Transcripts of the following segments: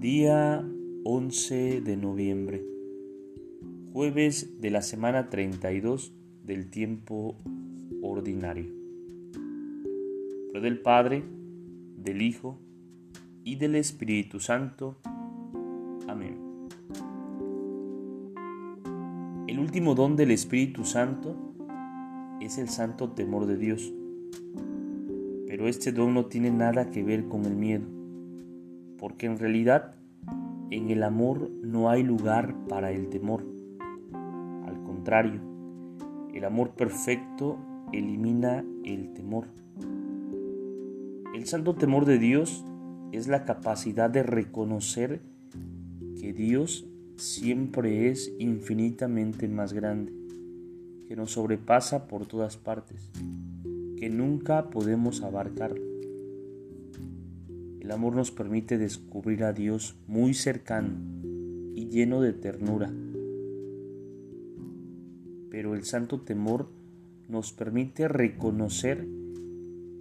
Día 11 de noviembre, jueves de la semana 32 del tiempo ordinario. Pro del Padre, del Hijo y del Espíritu Santo. Amén. El último don del Espíritu Santo es el santo temor de Dios. Pero este don no tiene nada que ver con el miedo porque en realidad en el amor no hay lugar para el temor. Al contrario, el amor perfecto elimina el temor. El santo temor de Dios es la capacidad de reconocer que Dios siempre es infinitamente más grande, que nos sobrepasa por todas partes, que nunca podemos abarcarlo el amor nos permite descubrir a Dios muy cercano y lleno de ternura. Pero el santo temor nos permite reconocer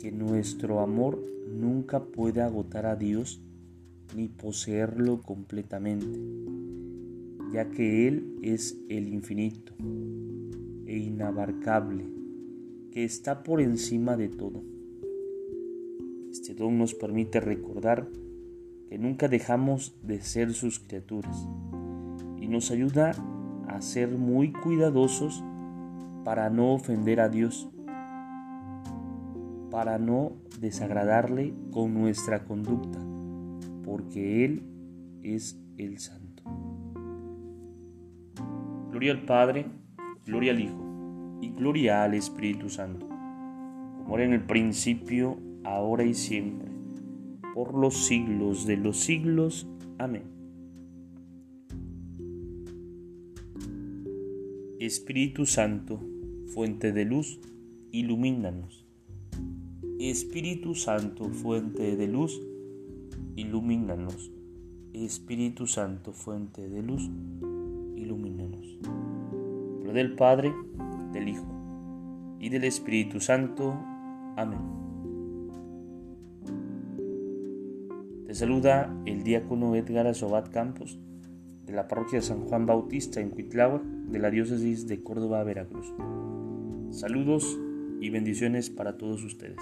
que nuestro amor nunca puede agotar a Dios ni poseerlo completamente, ya que Él es el infinito e inabarcable, que está por encima de todo. Este don nos permite recordar que nunca dejamos de ser sus criaturas y nos ayuda a ser muy cuidadosos para no ofender a Dios, para no desagradarle con nuestra conducta, porque Él es el Santo. Gloria al Padre, gloria al Hijo y gloria al Espíritu Santo, como era en el principio, ahora y siempre, por los siglos de los siglos. Amén. Espíritu Santo, fuente de luz, ilumínanos. Espíritu Santo, fuente de luz, ilumínanos. Espíritu Santo, fuente de luz, ilumínanos. Lo del Padre, del Hijo y del Espíritu Santo. Amén. Te saluda el diácono Edgar Azobat Campos de la parroquia de San Juan Bautista en Cuitláhuac de la diócesis de Córdoba, Veracruz. Saludos y bendiciones para todos ustedes.